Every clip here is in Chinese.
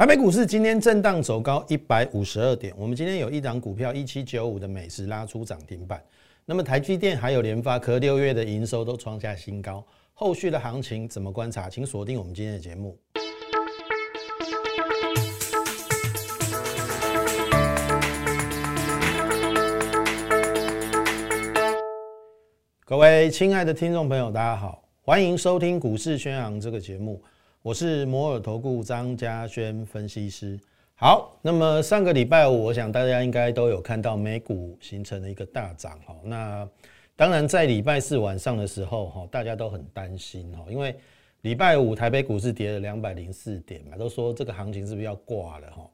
台北股市今天震荡走高一百五十二点，我们今天有一档股票一七九五的美食拉出涨停板，那么台积电还有联发科六月的营收都创下新高，后续的行情怎么观察？请锁定我们今天的节目。各位亲爱的听众朋友，大家好，欢迎收听股市宣扬这个节目。我是摩尔投顾张嘉轩分析师。好，那么上个礼拜五，我想大家应该都有看到美股形成了一个大涨哈。那当然在礼拜四晚上的时候哈，大家都很担心哈，因为礼拜五台北股市跌了两百零四点嘛，都说这个行情是不是要挂了哈？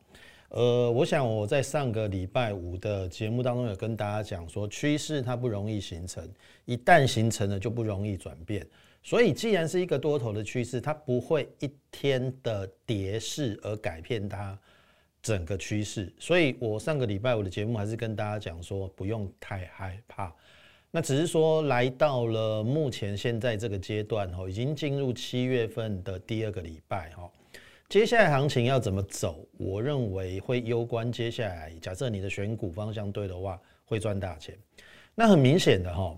呃，我想我在上个礼拜五的节目当中有跟大家讲说，趋势它不容易形成，一旦形成了就不容易转变。所以，既然是一个多头的趋势，它不会一天的跌势而改变它整个趋势。所以我上个礼拜五的节目还是跟大家讲说，不用太害怕。那只是说，来到了目前现在这个阶段哈，已经进入七月份的第二个礼拜哈，接下来行情要怎么走？我认为会攸关接下来，假设你的选股方向对的话，会赚大钱。那很明显的哈。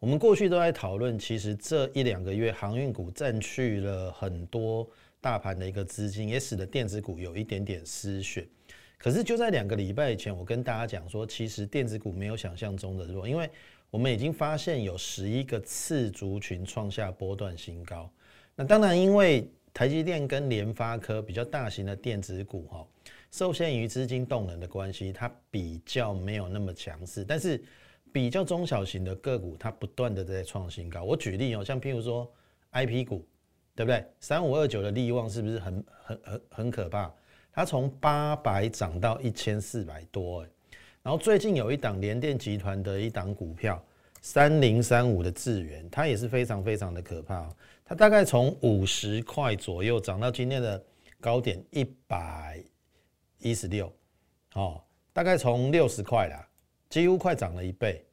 我们过去都在讨论，其实这一两个月航运股占据了很多大盘的一个资金，也使得电子股有一点点失血。可是就在两个礼拜以前，我跟大家讲说，其实电子股没有想象中的弱，因为我们已经发现有十一个次族群创下波段新高。那当然，因为台积电跟联发科比较大型的电子股哈，受限于资金动能的关系，它比较没有那么强势，但是。比较中小型的个股，它不断的在创新高。我举例哦，像譬如说 I P 股，对不对？三五二九的利旺是不是很很很很可怕？它从八百涨到一千四百多，然后最近有一档联电集团的一档股票，三零三五的智源，它也是非常非常的可怕。大概从五十块左右涨到今天的高点一百一十六，哦，大概从六十块啦。几乎快涨了一倍，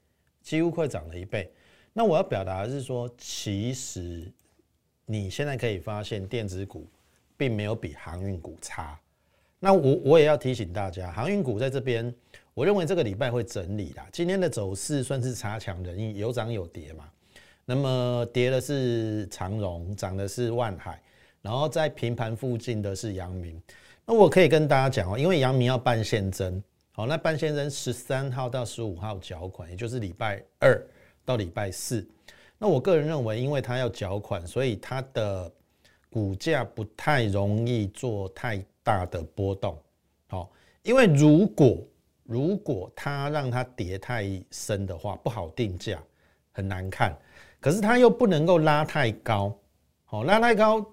几乎快涨了一倍。那我要表达的是说，其实你现在可以发现，电子股并没有比航运股差。那我我也要提醒大家，航运股在这边，我认为这个礼拜会整理啦。今天的走势算是差强人意，有涨有跌嘛。那么跌的是长荣，涨的是万海，然后在平盘附近的是阳明。那我可以跟大家讲哦，因为阳明要办现增。好，那半先生十三号到十五号缴款，也就是礼拜二到礼拜四。那我个人认为，因为他要缴款，所以他的股价不太容易做太大的波动。好，因为如果如果他让它跌太深的话，不好定价，很难看。可是它又不能够拉太高，好，拉太高，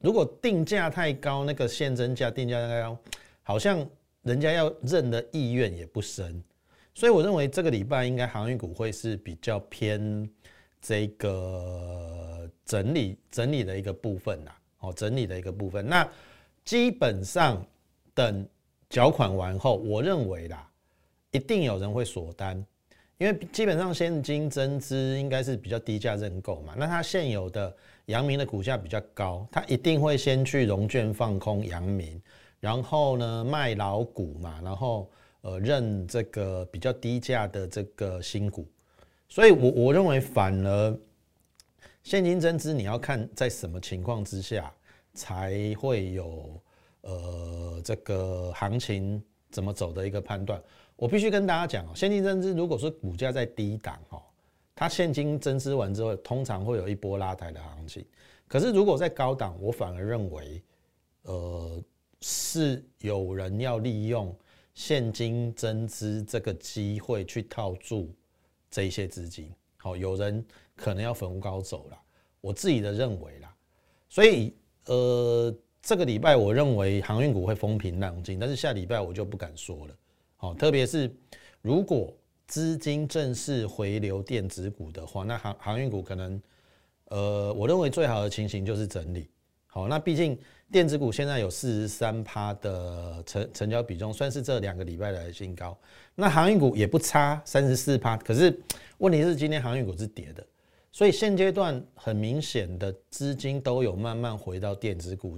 如果定价太高，那个现增价定价太高，好像。人家要认的意愿也不深，所以我认为这个礼拜应该航运股会是比较偏这个整理整理的一个部分呐，哦，整理的一个部分。那基本上等缴款完后，我认为啦，一定有人会锁单，因为基本上现金增资应该是比较低价认购嘛。那它现有的阳明的股价比较高，它一定会先去融券放空阳明。然后呢，卖老股嘛，然后呃认这个比较低价的这个新股，所以我我认为反而现金增资，你要看在什么情况之下才会有呃这个行情怎么走的一个判断。我必须跟大家讲哦，现金增资如果说股价在低档哈，它现金增资完之后，通常会有一波拉抬的行情。可是如果在高档，我反而认为呃。是有人要利用现金增资这个机会去套住这些资金，好，有人可能要逢高走了，我自己的认为啦，所以呃，这个礼拜我认为航运股会风平浪静，但是下礼拜我就不敢说了，好，特别是如果资金正式回流电子股的话，那航航运股可能，呃，我认为最好的情形就是整理，好，那毕竟。电子股现在有四十三趴的成成交比重，算是这两个礼拜来的新高。那航运股也不差，三十四趴。可是问题是今天航运股是跌的，所以现阶段很明显的资金都有慢慢回到电子股。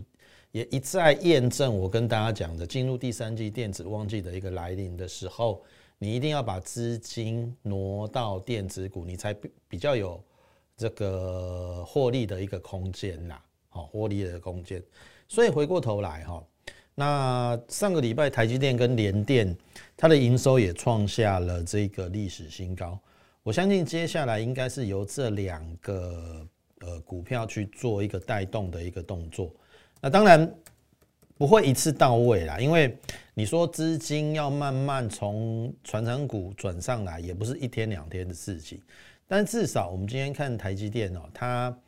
也一再验证我跟大家讲的，进入第三季电子旺季的一个来临的时候，你一定要把资金挪到电子股，你才比比较有这个获利的一个空间呐，好，获利的空间。所以回过头来哈，那上个礼拜台积电跟联电，它的营收也创下了这个历史新高。我相信接下来应该是由这两个呃股票去做一个带动的一个动作。那当然不会一次到位啦，因为你说资金要慢慢从传承股转上来，也不是一天两天的事情。但至少我们今天看台积电哦，它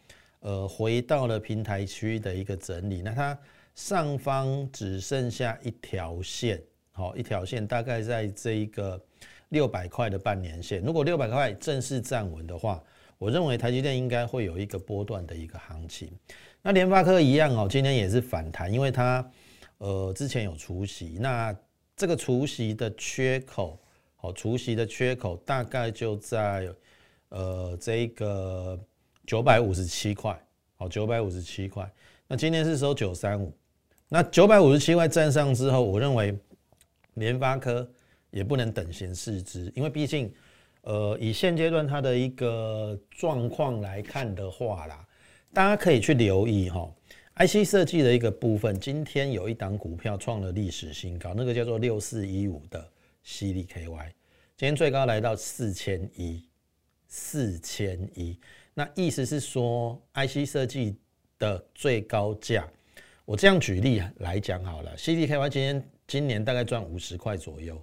呃回到了平台区的一个整理，那它上方只剩下一条线，好，一条线大概在这一个六百块的半年线。如果六百块正式站稳的话，我认为台积电应该会有一个波段的一个行情。那联发科一样哦，今天也是反弹，因为它呃之前有除息，那这个除息的缺口，哦除息的缺口大概就在呃这个九百五十七块，好九百五十七块。那今天是收九三五，那九百五十七块站上之后，我认为联发科也不能等闲视之，因为毕竟呃以现阶段它的一个状况来看的话啦。大家可以去留意哈，IC 设计的一个部分，今天有一档股票创了历史新高，那个叫做六四一五的 CDKY，今天最高来到四千一，四千一，那意思是说 IC 设计的最高价，我这样举例来讲好了，CDKY 今天今年大概赚五十块左右，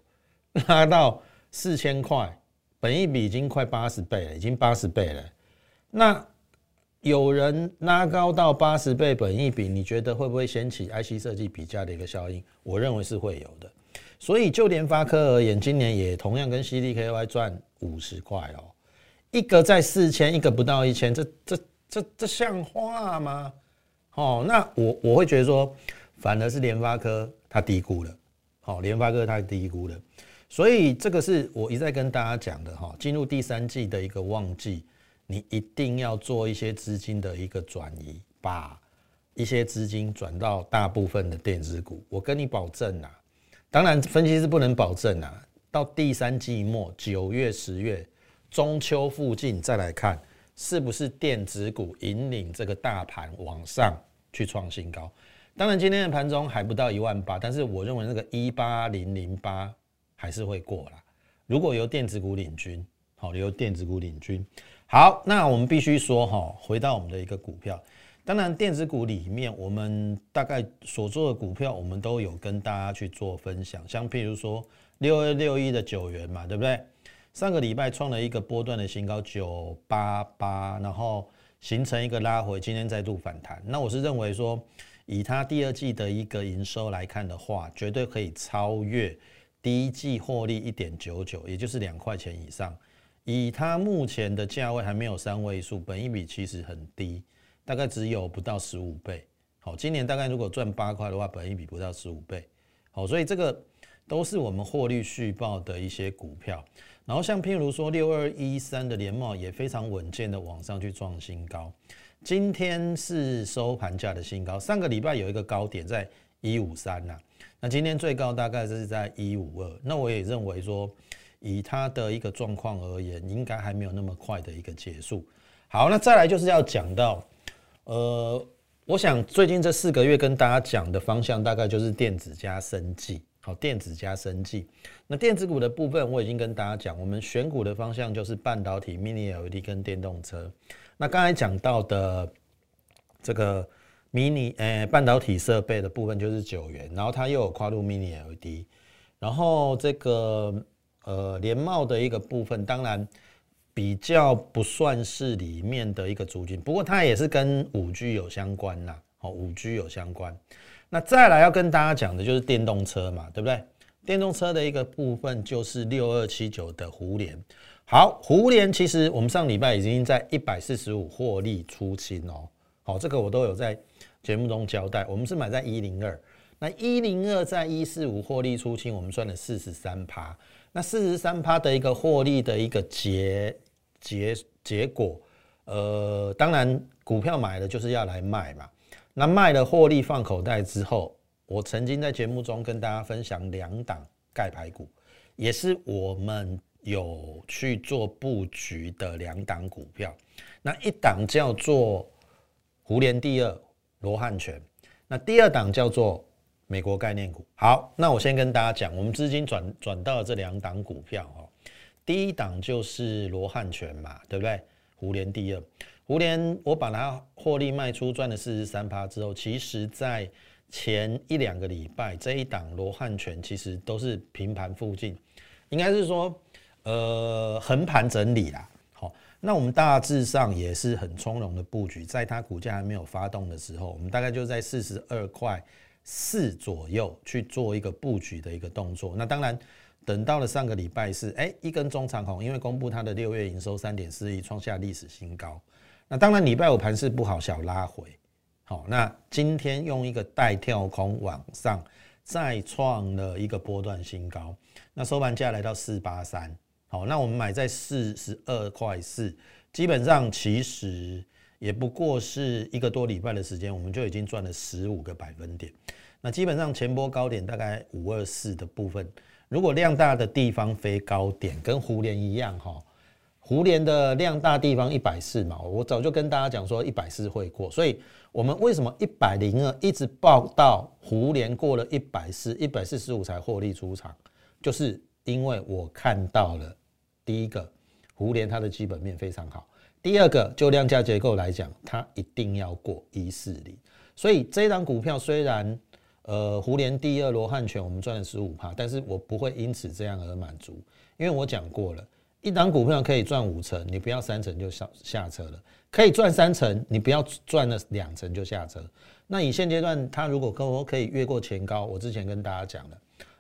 拉到四千块，本一比已经快八十倍了，已经八十倍了，那。有人拉高到八十倍本益比，你觉得会不会掀起 IC 设计比价的一个效应？我认为是会有的。所以就联发科而言，今年也同样跟 CDKY 赚五十块哦，一个在四千，一个不到一千，这这这这像话吗？哦，那我我会觉得说，反而是联发科它低估了，好，联发科它低估了，所以这个是我一再跟大家讲的哈，进入第三季的一个旺季。你一定要做一些资金的一个转移，把一些资金转到大部分的电子股。我跟你保证啊，当然分析师不能保证啊。到第三季末九月、十月、中秋附近再来看，是不是电子股引领这个大盘往上去创新高？当然今天的盘中还不到一万八，但是我认为那个一八零零八还是会过了。如果由电子股领军，好，由电子股领军。好，那我们必须说哈，回到我们的一个股票，当然电子股里面，我们大概所做的股票，我们都有跟大家去做分享，像譬如说六二六一的九元嘛，对不对？上个礼拜创了一个波段的新高九八八，然后形成一个拉回，今天再度反弹。那我是认为说，以它第二季的一个营收来看的话，绝对可以超越第一季获利一点九九，也就是两块钱以上。以它目前的价位还没有三位数，本一比其实很低，大概只有不到十五倍。好，今年大概如果赚八块的话，本一比不到十五倍。好，所以这个都是我们获利续报的一些股票。然后像譬如说六二一三的联茂也非常稳健的往上去创新高，今天是收盘价的新高。上个礼拜有一个高点在一五三呐，那今天最高大概是在一五二。那我也认为说。以它的一个状况而言，应该还没有那么快的一个结束。好，那再来就是要讲到，呃，我想最近这四个月跟大家讲的方向，大概就是电子加生技。好，电子加生技。那电子股的部分，我已经跟大家讲，我们选股的方向就是半导体、Mini LED 跟电动车。那刚才讲到的这个 Mini 呃半导体设备的部分就是九元，然后它又有跨入 Mini LED，然后这个。呃，联茂的一个部分，当然比较不算是里面的一个主金，不过它也是跟五 G 有相关呐，哦，五 G 有相关。那再来要跟大家讲的就是电动车嘛，对不对？电动车的一个部分就是六二七九的胡联。好，胡联其实我们上礼拜已经在一百四十五获利出清哦，好，这个我都有在节目中交代，我们是买在一零二，那一零二在一四五获利出清，我们赚了四十三趴。那四十三趴的一个获利的一个结结结果，呃，当然股票买了就是要来卖嘛。那卖了获利放口袋之后，我曾经在节目中跟大家分享两档钙牌股，也是我们有去做布局的两档股票。那一档叫做胡联第二罗汉拳，那第二档叫做美国概念股。好，那我先跟大家讲，我们资金转转到了这两档股票哦。第一档就是罗汉拳嘛，对不对？胡联第二，胡联我把它获利卖出赚了四十三趴之后，其实在前一两个礼拜这一档罗汉拳其实都是平盘附近，应该是说呃横盘整理啦。好，那我们大致上也是很从容的布局，在它股价还没有发动的时候，我们大概就在四十二块四左右去做一个布局的一个动作。那当然。等到了上个礼拜四，哎，一根中长红，因为公布它的六月营收三点四亿，创下历史新高。那当然礼拜五盘势不好，小拉回。好，那今天用一个带跳空往上，再创了一个波段新高。那收盘价来到四八三。好，那我们买在四十二块四，基本上其实也不过是一个多礼拜的时间，我们就已经赚了十五个百分点。那基本上前波高点大概五二四的部分。如果量大的地方飞高点，跟湖联一样哈，湖联的量大地方一百四嘛，我早就跟大家讲说一百四会过，所以我们为什么一百零二一直报到湖联过了一百四，一百四十五才获利出场，就是因为我看到了第一个湖联它的基本面非常好，第二个就量价结构来讲，它一定要过一四零，所以这张股票虽然。呃，胡联第二罗汉拳，我们赚了十五趴，但是我不会因此这样而满足，因为我讲过了，一档股票可以赚五成，你不要三成就下下车了；可以赚三成，你不要赚了两成就下车。那以现阶段，它如果跟我可以越过前高，我之前跟大家讲了，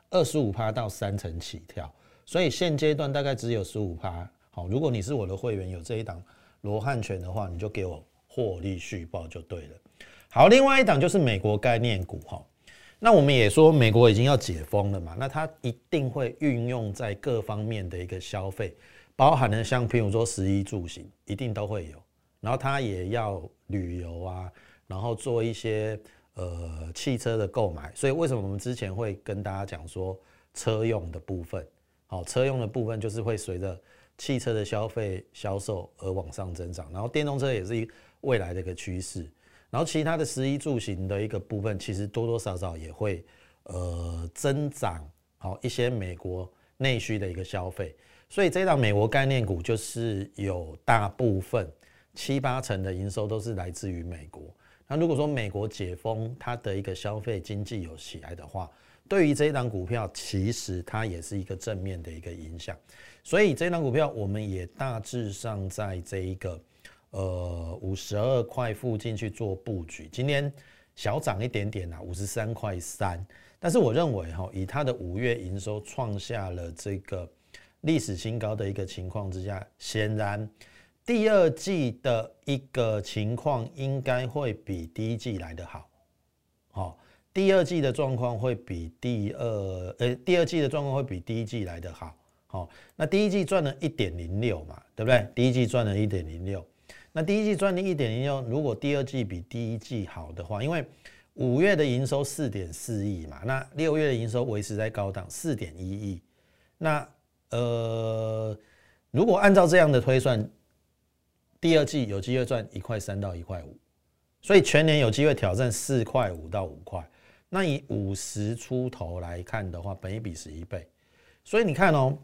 二十五趴到三成起跳，所以现阶段大概只有十五趴。好，如果你是我的会员，有这一档罗汉拳的话，你就给我获利续报就对了。好，另外一档就是美国概念股哈。那我们也说，美国已经要解封了嘛，那它一定会运用在各方面的一个消费，包含了像譬如说食衣住行，一定都会有。然后它也要旅游啊，然后做一些呃汽车的购买。所以为什么我们之前会跟大家讲说，车用的部分，好，车用的部分就是会随着汽车的消费销售而往上增长，然后电动车也是一未来的一个趋势。然后其他的十一住行的一个部分，其实多多少少也会呃增长，好一些美国内需的一个消费，所以这档美国概念股就是有大部分七八成的营收都是来自于美国。那如果说美国解封，它的一个消费经济有起来的话，对于这一档股票，其实它也是一个正面的一个影响。所以这一档股票，我们也大致上在这一个。呃，五十二块附近去做布局，今天小涨一点点啊，五十三块三。但是我认为哈，以它的五月营收创下了这个历史新高的一个情况之下，显然第二季的一个情况应该会比第一季来得好。好，第二季的状况会比第二呃，第二季的状况会比第一季来得好。好，那第一季赚了一点零六嘛，对不对？第一季赚了一点零六。那第一季赚的一点零六，如果第二季比第一季好的话，因为五月的营收四点四亿嘛，那六月的营收维持在高档四点一亿，那呃，如果按照这样的推算，第二季有机会赚一块三到一块五，所以全年有机会挑战四块五到五块。那以五十出头来看的话，本一比十一倍，所以你看哦，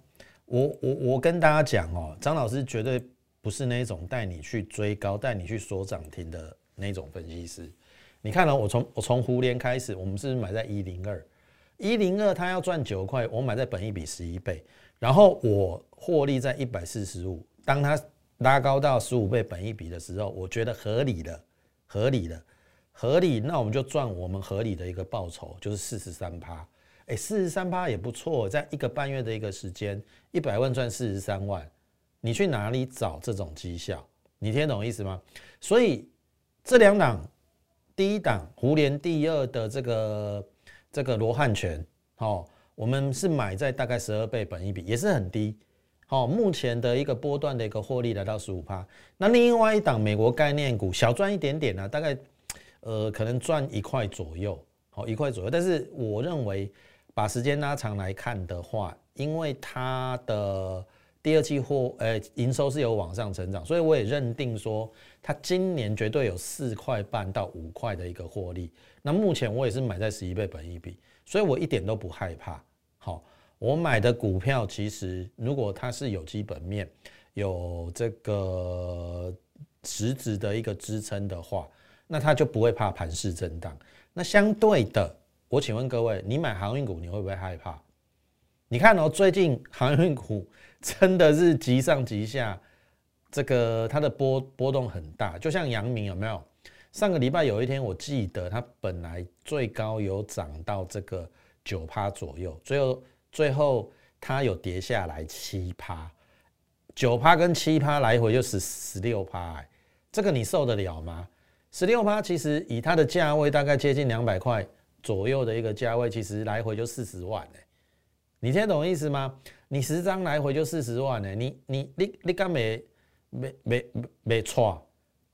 我我我跟大家讲哦，张老师绝对。不是那种带你去追高、带你去锁涨停的那种分析师。你看到我从我从胡联开始，我们是买在一零二，一零二它要赚九块，我买在本一比十一倍，然后我获利在一百四十五。当它拉高到十五倍本一比的时候，我觉得合理的、合理的、合理，那我们就赚我们合理的一个报酬，就是四十三趴。哎，四十三趴也不错，在一个半月的一个时间，一百万赚四十三万。你去哪里找这种绩效？你听懂意思吗？所以这两档，第一档胡联第二的这个这个罗汉拳，哦，我们是买在大概十二倍本一比，也是很低。好，目前的一个波段的一个获利来到十五趴。那另外一档美国概念股小赚一点点呢，大概呃，可能赚一块左右，好一块左右。但是我认为，把时间拉长来看的话，因为它的第二季货，呃，营收是有往上成长，所以我也认定说，它今年绝对有四块半到五块的一个获利。那目前我也是买在十一倍本一比，所以我一点都不害怕。好，我买的股票其实如果它是有基本面，有这个实质的一个支撑的话。那他就不会怕盘势震荡。那相对的，我请问各位，你买航运股你会不会害怕？你看哦，最近航运股 真的是急上急下，这个它的波波动很大。就像阳明有没有？上个礼拜有一天，我记得它本来最高有涨到这个九趴左右，最后最后它有跌下来七趴，九趴跟七趴来回就是十六趴，这个你受得了吗？十六趴其实以它的价位大概接近两百块左右的一个价位，其实来回就四十万哎，你听得懂意思吗？你十张来回就四十万哎，你你你你干没没没没错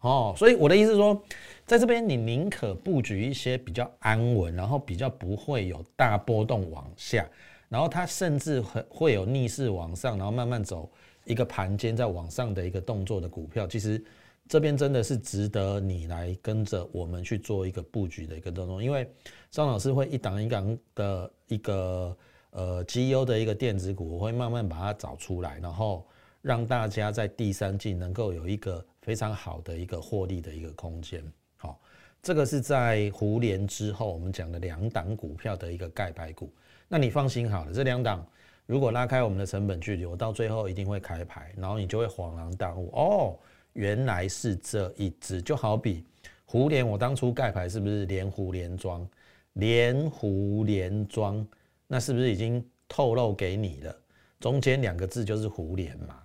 哦？所以我的意思是说，在这边你宁可布局一些比较安稳，然后比较不会有大波动往下，然后它甚至会会有逆势往上，然后慢慢走一个盘间在往上的一个动作的股票，其实。这边真的是值得你来跟着我们去做一个布局的一个动作，因为张老师会一档一档的一个呃绩优的一个电子股，我会慢慢把它找出来，然后让大家在第三季能够有一个非常好的一个获利的一个空间。好，这个是在胡联之后我们讲的两档股票的一个盖牌股，那你放心好了，这两档如果拉开我们的成本距离，我到最后一定会开牌，然后你就会恍然大悟哦。原来是这一只，就好比湖联，我当初盖牌是不是连湖连庄，连湖连庄，那是不是已经透露给你了？中间两个字就是湖联嘛。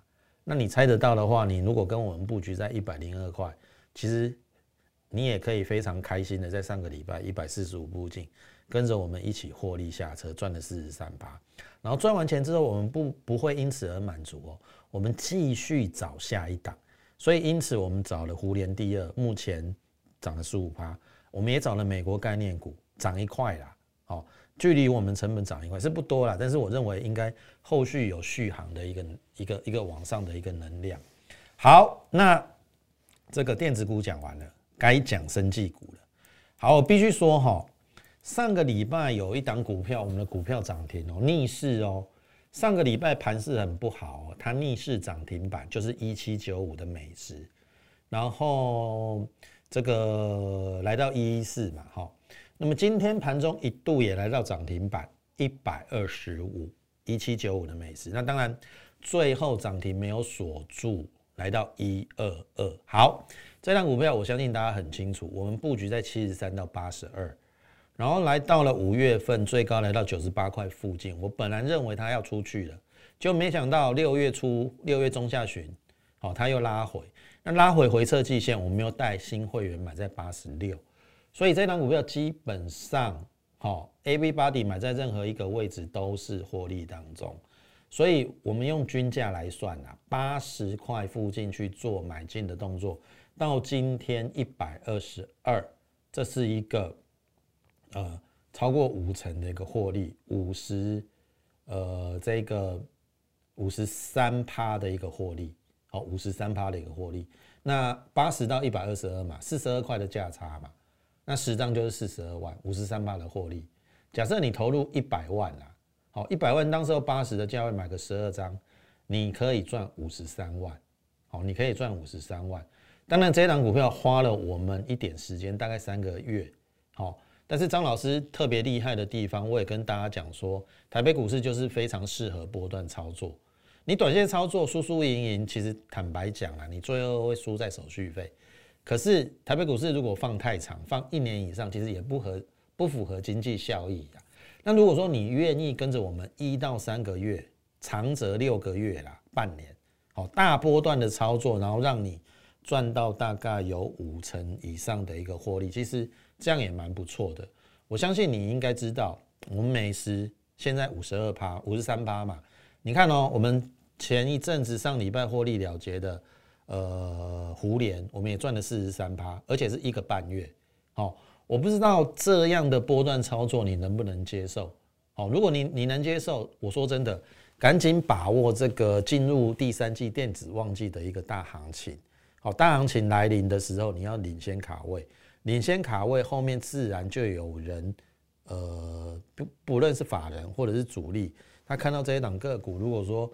那你猜得到的话，你如果跟我们布局在一百零二块，其实你也可以非常开心的在上个礼拜一百四十五步进，跟着我们一起获利下车，赚了四十三八。然后赚完钱之后，我们不不会因此而满足哦，我们继续找下一档。所以，因此我们找了胡联第二，目前涨了十五趴。我们也找了美国概念股，涨一块啦。好，距离我们成本涨一块是不多啦，但是我认为应该后续有续航的一个一个一个往上的一个能量。好，那这个电子股讲完了，该讲生技股了。好，我必须说哈，上个礼拜有一档股票，我们的股票涨停哦，逆势哦。上个礼拜盘势很不好，它逆势涨停板就是一七九五的美食，然后这个来到一一四嘛，哈，那么今天盘中一度也来到涨停板一百二十五一七九五的美食，那当然最后涨停没有锁住，来到一二二。好，这张股票我相信大家很清楚，我们布局在七十三到八十二。然后来到了五月份，最高来到九十八块附近。我本来认为它要出去了，就没想到六月初、六月中下旬，好，它又拉回。那拉回回撤季线，我们又带新会员买在八十六，所以这档股票基本上，好，A B body 买在任何一个位置都是获利当中。所以我们用均价来算啊，八十块附近去做买进的动作，到今天一百二十二，这是一个。呃，超过五成的一个获利，五十，呃，这个五十三趴的一个获利，好，五十三趴的一个获利。那八十到一百二十二嘛，四十二块的价差嘛，那十张就是四十二万，五十三趴的获利。假设你投入一百万啦，好，一百万当时候八十的价位买个十二张，你可以赚五十三万，好，你可以赚五十三万。当然，这档股票花了我们一点时间，大概三个月，好。但是张老师特别厉害的地方，我也跟大家讲说，台北股市就是非常适合波段操作。你短线操作输输赢赢，其实坦白讲啊，你最后会输在手续费。可是台北股市如果放太长，放一年以上，其实也不合不符合经济效益的。那如果说你愿意跟着我们一到三个月，长则六个月啦，半年，好大波段的操作，然后让你赚到大概有五成以上的一个获利，其实。这样也蛮不错的，我相信你应该知道，我们美食现在五十二趴、五十三趴嘛。你看哦，我们前一阵子上礼拜获利了结的，呃，胡联，我们也赚了四十三趴，而且是一个半月，好，我不知道这样的波段操作你能不能接受？好，如果你你能接受，我说真的，赶紧把握这个进入第三季电子旺季的一个大行情。好，大行情来临的时候，你要领先卡位，领先卡位后面自然就有人，呃，不不论是法人或者是主力，他看到这一档个股，如果说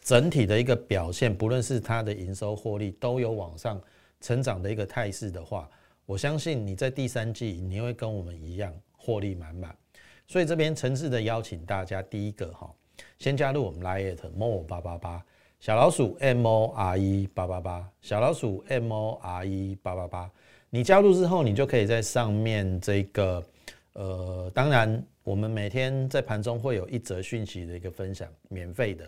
整体的一个表现，不论是它的营收获利都有往上成长的一个态势的话。我相信你在第三季你会跟我们一样获利满满，所以这边诚挚的邀请大家，第一个哈，先加入我们 Lite More 八八八小老鼠 M O R E 八八八小老鼠 M O R E 八八八，你加入之后，你就可以在上面这个呃，当然我们每天在盘中会有一则讯息的一个分享，免费的，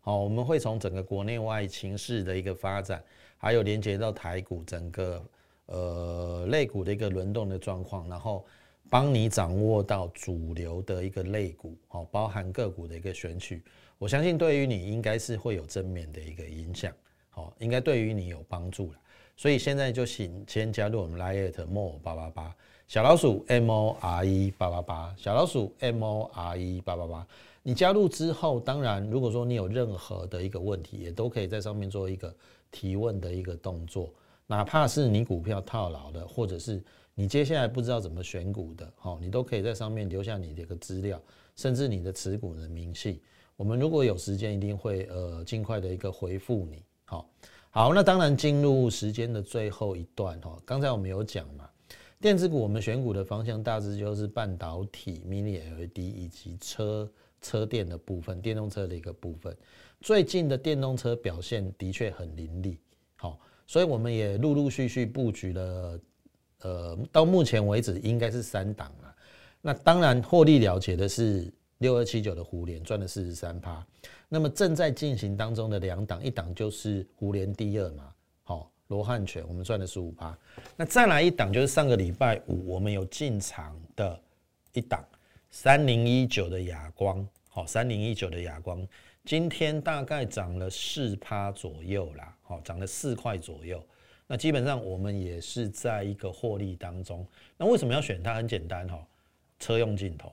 好，我们会从整个国内外情势的一个发展，还有连接到台股整个。呃，类股的一个轮动的状况，然后帮你掌握到主流的一个类股，好，包含个股的一个选取，我相信对于你应该是会有正面的一个影响，好，应该对于你有帮助了。所以现在就请先加入我们 Lite More 八八八小老鼠 M O R E 八八八小老鼠 M O R E 八八八，你加入之后，当然如果说你有任何的一个问题，也都可以在上面做一个提问的一个动作。哪怕是你股票套牢的，或者是你接下来不知道怎么选股的，好，你都可以在上面留下你的一个资料，甚至你的持股的明细。我们如果有时间，一定会呃尽快的一个回复你。好，好，那当然进入时间的最后一段哈，刚才我们有讲嘛，电子股我们选股的方向大致就是半导体、Mini LED 以及车车电的部分，电动车的一个部分。最近的电动车表现的确很凌厉，好。所以我们也陆陆续续布局了，呃，到目前为止应该是三档了。那当然获利了结的是六二七九的互联，赚了四十三趴。那么正在进行当中的两档，一档就是互联第二嘛，好，罗汉拳，我们赚了十五趴。那再来一档就是上个礼拜五我们有进场的一档三零一九的哑光，好，三零一九的哑光。今天大概涨了四趴左右啦，好，涨了四块左右。那基本上我们也是在一个获利当中。那为什么要选它？很简单哈，车用镜头。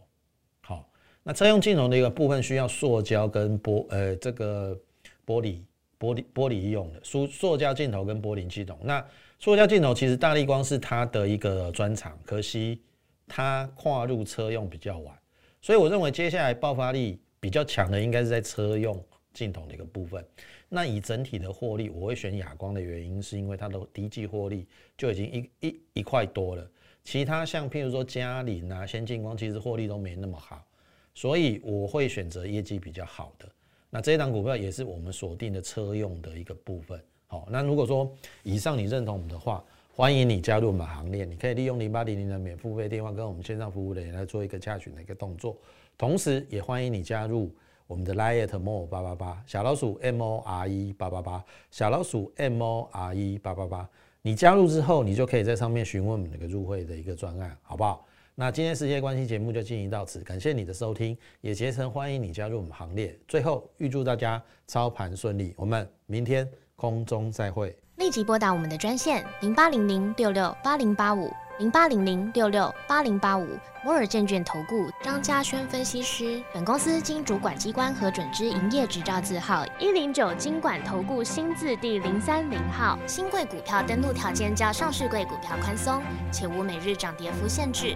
那车用镜头的一个部分需要塑胶跟玻呃这个玻璃玻璃玻璃用的塑塑胶镜头跟玻璃系统。那塑胶镜头其实大力光是它的一个专长，可惜它跨入车用比较晚，所以我认为接下来爆发力。比较强的应该是在车用镜头的一个部分。那以整体的获利，我会选哑光的原因，是因为它的第一季获利就已经一一一块多了。其他像譬如说嘉麟啊、先进光，其实获利都没那么好，所以我会选择业绩比较好的。那这一档股票也是我们锁定的车用的一个部分。好，那如果说以上你认同我们的话，欢迎你加入我们行列。你可以利用零八零零的免付费电话跟我们线上服务的人来做一个洽询的一个动作。同时，也欢迎你加入我们的 Lite More 八八八小老鼠 M O R E 八八八小老鼠 M O R E 八八八。你加入之后，你就可以在上面询问我们那个入会的一个专案，好不好？那今天时间关系，节目就进行到此，感谢你的收听，也竭诚欢迎你加入我们行列。最后，预祝大家操盘顺利，我们明天空中再会。立即拨打我们的专线零八零零六六八零八五。零八零零六六八零八五摩尔证券投顾张嘉轩分析师，本公司经主管机关核准之营业执照字号一零九经管投顾新字第零三零号。新贵股票登录条件较上市贵股票宽松，且无每日涨跌幅限制。